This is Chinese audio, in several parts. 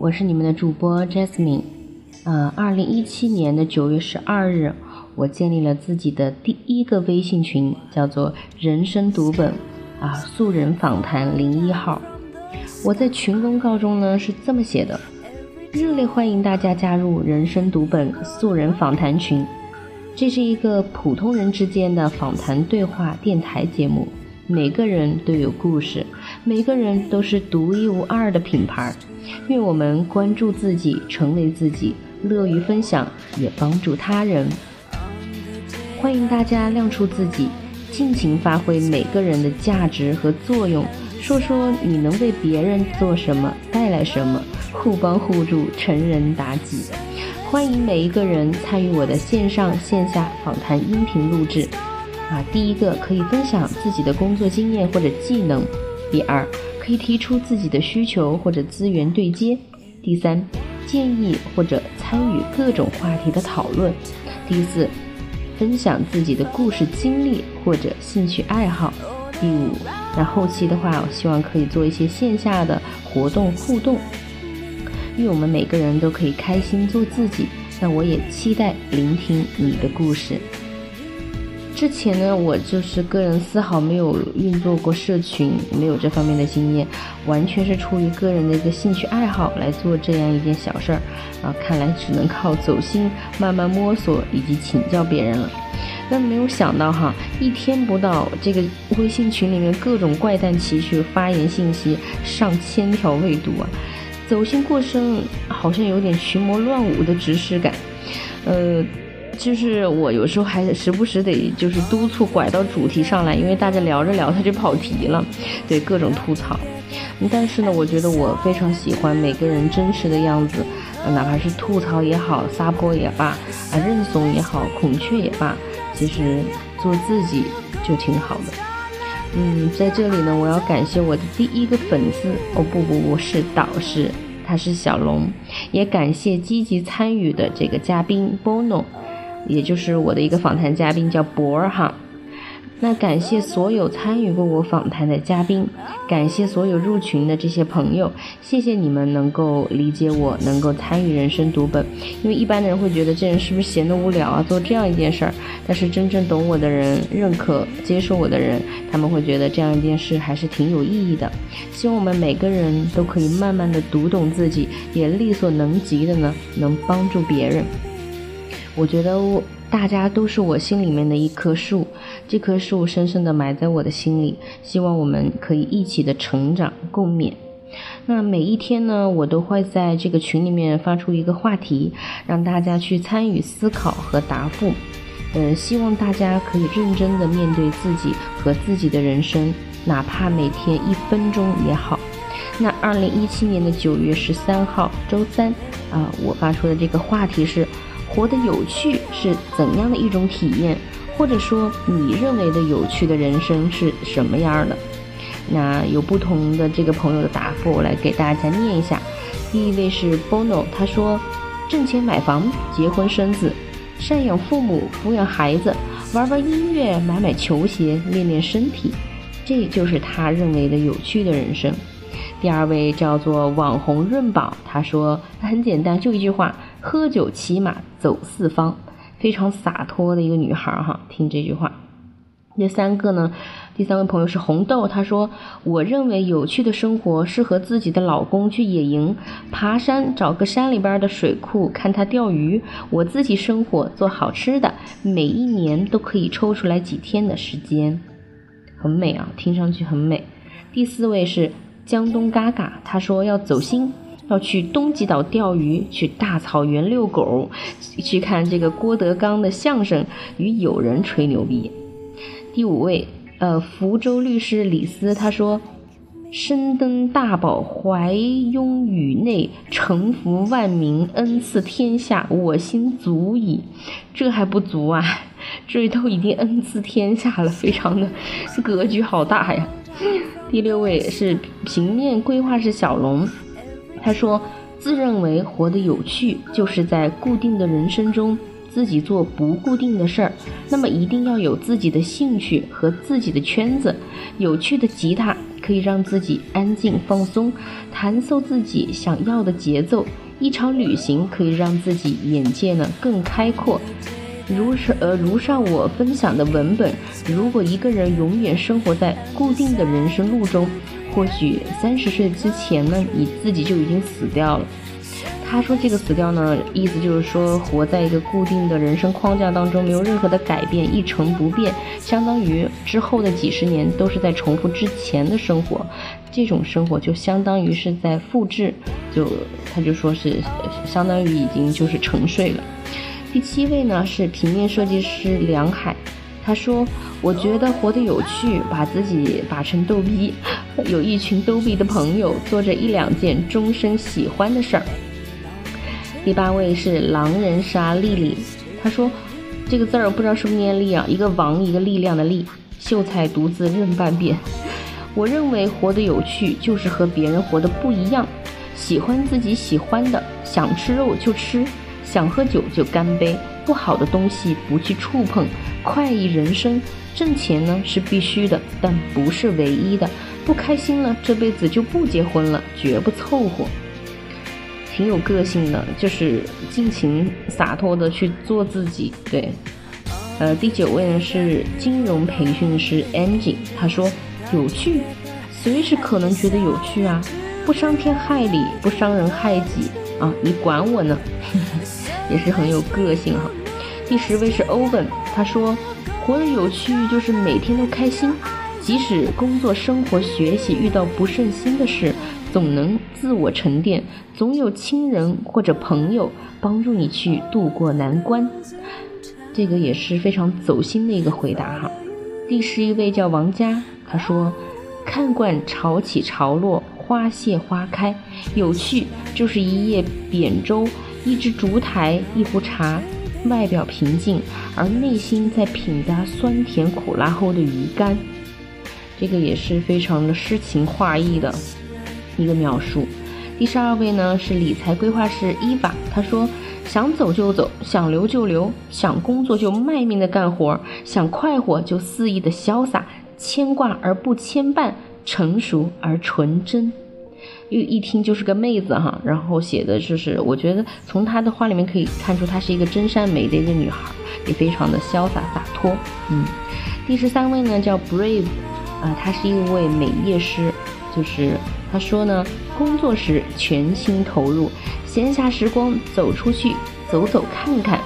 我是你们的主播 Jasmine。呃，二零一七年的九月十二日，我建立了自己的第一个微信群，叫做“人生读本”啊，素人访谈零一号。我在群公告中呢是这么写的：热烈欢迎大家加入“人生读本”素人访谈群。这是一个普通人之间的访谈对话电台节目，每个人都有故事。每个人都是独一无二的品牌，愿我们关注自己，成为自己，乐于分享，也帮助他人。欢迎大家亮出自己，尽情发挥每个人的价值和作用，说说你能为别人做什么，带来什么，互帮互助，成人达己。欢迎每一个人参与我的线上线下访谈音频录制。啊，第一个可以分享自己的工作经验或者技能。第二，可以提出自己的需求或者资源对接；第三，建议或者参与各种话题的讨论；第四，分享自己的故事经历或者兴趣爱好；第五，那后期的话，我希望可以做一些线下的活动互动。愿我们每个人都可以开心做自己。那我也期待聆听你的故事。之前呢，我就是个人丝毫没有运作过社群，没有这方面的经验，完全是出于个人的一个兴趣爱好来做这样一件小事儿，啊，看来只能靠走心、慢慢摸索以及请教别人了。但没有想到哈，一天不到，这个微信群里面各种怪诞奇趣发言信息上千条未读啊，走心过深，好像有点群魔乱舞的指使感，呃。就是我有时候还时不时得就是督促拐到主题上来，因为大家聊着聊他就跑题了，对各种吐槽。但是呢，我觉得我非常喜欢每个人真实的样子，哪怕是吐槽也好，撒泼也罢，啊认怂也好，孔雀也罢，其实做自己就挺好的。嗯，在这里呢，我要感谢我的第一个粉丝，哦不不不是导师，他是小龙，也感谢积极参与的这个嘉宾 Bono。也就是我的一个访谈嘉宾叫博儿哈，那感谢所有参与过我访谈的嘉宾，感谢所有入群的这些朋友，谢谢你们能够理解我，能够参与人生读本。因为一般的人会觉得这人是不是闲得无聊啊，做这样一件事儿。但是真正懂我的人，认可接受我的人，他们会觉得这样一件事还是挺有意义的。希望我们每个人都可以慢慢的读懂自己，也力所能及的呢，能帮助别人。我觉得大家都是我心里面的一棵树，这棵树深深的埋在我的心里，希望我们可以一起的成长共勉。那每一天呢，我都会在这个群里面发出一个话题，让大家去参与思考和答复。嗯，希望大家可以认真的面对自己和自己的人生，哪怕每天一分钟也好。那二零一七年的九月十三号周三啊，我发出的这个话题是。活得有趣是怎样的一种体验？或者说，你认为的有趣的人生是什么样的？那有不同的这个朋友的答复，我来给大家念一下。第一位是 Bono，他说：挣钱买房、结婚生子、赡养父母、抚养孩子、玩玩音乐、买买球鞋、练练身体，这就是他认为的有趣的人生。第二位叫做网红润宝，他说很简单，就一句话：喝酒骑马走四方，非常洒脱的一个女孩哈。听这句话。第三个呢，第三位朋友是红豆，他说我认为有趣的生活是和自己的老公去野营、爬山，找个山里边的水库看他钓鱼，我自己生活做好吃的，每一年都可以抽出来几天的时间，很美啊，听上去很美。第四位是。江东嘎嘎，他说要走心，要去东极岛钓鱼，去大草原遛狗，去看这个郭德纲的相声，与友人吹牛逼。第五位，呃，福州律师李斯，他说，身登大宝，怀拥宇内，承服万民，恩赐天下，我心足矣。这还不足啊，这都已经恩赐天下了，非常的格局好大呀。第六位是平面规划师小龙，他说自认为活得有趣，就是在固定的人生中自己做不固定的事儿。那么一定要有自己的兴趣和自己的圈子，有趣的吉他。可以让自己安静放松，弹奏自己想要的节奏。一场旅行可以让自己眼界呢更开阔。如是呃，如上我分享的文本，如果一个人永远生活在固定的人生路中，或许三十岁之前呢，你自己就已经死掉了。他说这个死掉呢，意思就是说活在一个固定的人生框架当中，没有任何的改变，一成不变，相当于之后的几十年都是在重复之前的生活，这种生活就相当于是在复制，就他就说是相当于已经就是沉睡了。第七位呢是平面设计师梁海，他说我觉得活得有趣，把自己把成逗逼，有一群逗比的朋友，做着一两件终身喜欢的事儿。第八位是狼人杀丽丽，她说这个字儿不知道是不是念力啊，一个王一个力量的力，秀才独自任半边。我认为活得有趣就是和别人活得不一样，喜欢自己喜欢的，想吃肉就吃，想喝酒就干杯，不好的东西不去触碰，快意人生。挣钱呢是必须的，但不是唯一的。不开心了，这辈子就不结婚了，绝不凑合。挺有个性的，就是尽情洒脱的去做自己。对，呃，第九位呢是金融培训师 Angie，他说有趣，随时可能觉得有趣啊，不伤天害理，不伤人害己啊，你管我呢，也是很有个性哈。第十位是 Owen，他说活得有趣就是每天都开心，即使工作、生活、学习遇到不顺心的事。总能自我沉淀，总有亲人或者朋友帮助你去度过难关，这个也是非常走心的一个回答哈。第十一位叫王佳，他说：“看惯潮起潮落，花谢花开，有趣就是一叶扁舟，一只烛台，一壶茶，外表平静，而内心在品答酸甜苦辣后的鱼干。”这个也是非常的诗情画意的。一个描述，第十二位呢是理财规划师伊娃，他说想走就走，想留就留，想工作就卖命的干活，想快活就肆意的潇洒，牵挂而不牵绊，成熟而纯真，又一听就是个妹子哈。然后写的就是，我觉得从她的话里面可以看出她是一个真善美的一个女孩，也非常的潇洒洒脱。嗯，第十三位呢叫 Brave，啊，他是一位美业师，就是。他说呢，工作时全心投入，闲暇时光走出去走走看看，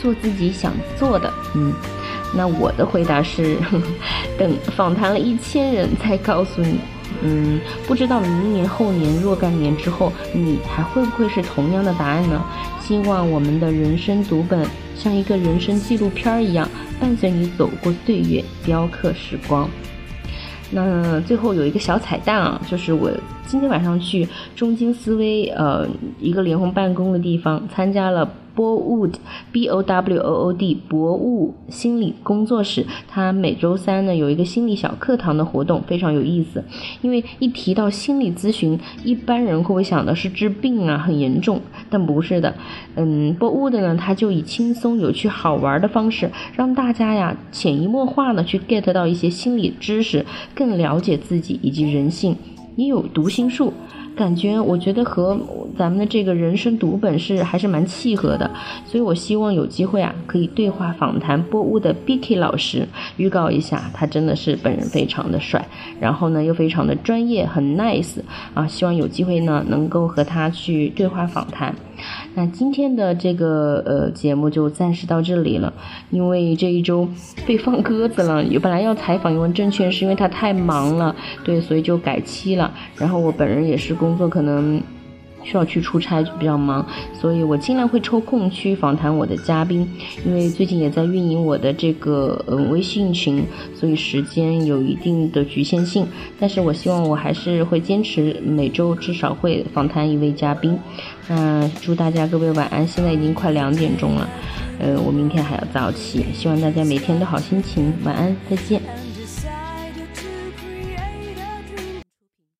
做自己想做的。嗯，那我的回答是，等访谈了一千人再告诉你。嗯，不知道明年、后年、若干年之后，你还会不会是同样的答案呢？希望我们的人生读本像一个人生纪录片一样，伴随你走过岁月，雕刻时光。那最后有一个小彩蛋啊，就是我今天晚上去中金思维呃一个联红办公的地方参加了。Bowood，B O W O O D，博物心理工作室，它每周三呢有一个心理小课堂的活动，非常有意思。因为一提到心理咨询，一般人会不会想的是治病啊，很严重？但不是的，嗯，Bowood 呢，它就以轻松、有趣、好玩的方式，让大家呀潜移默化的去 get 到一些心理知识，更了解自己以及人性，也有读心术。感觉我觉得和咱们的这个人生读本是还是蛮契合的，所以我希望有机会啊，可以对话访谈波乌的 Bicky 老师，预告一下，他真的是本人非常的帅，然后呢又非常的专业，很 nice 啊，希望有机会呢能够和他去对话访谈。那今天的这个呃节目就暂时到这里了，因为这一周被放鸽子了。本来要采访一问证券，是因为他太忙了，对，所以就改期了。然后我本人也是工作可能需要去出差，就比较忙，所以我尽量会抽空去访谈我的嘉宾。因为最近也在运营我的这个嗯微信群，所以时间有一定的局限性。但是我希望我还是会坚持每周至少会访谈一位嘉宾。那祝大家各位晚安，现在已经快两点钟了，呃，我明天还要早起，希望大家每天都好心情，晚安，再见。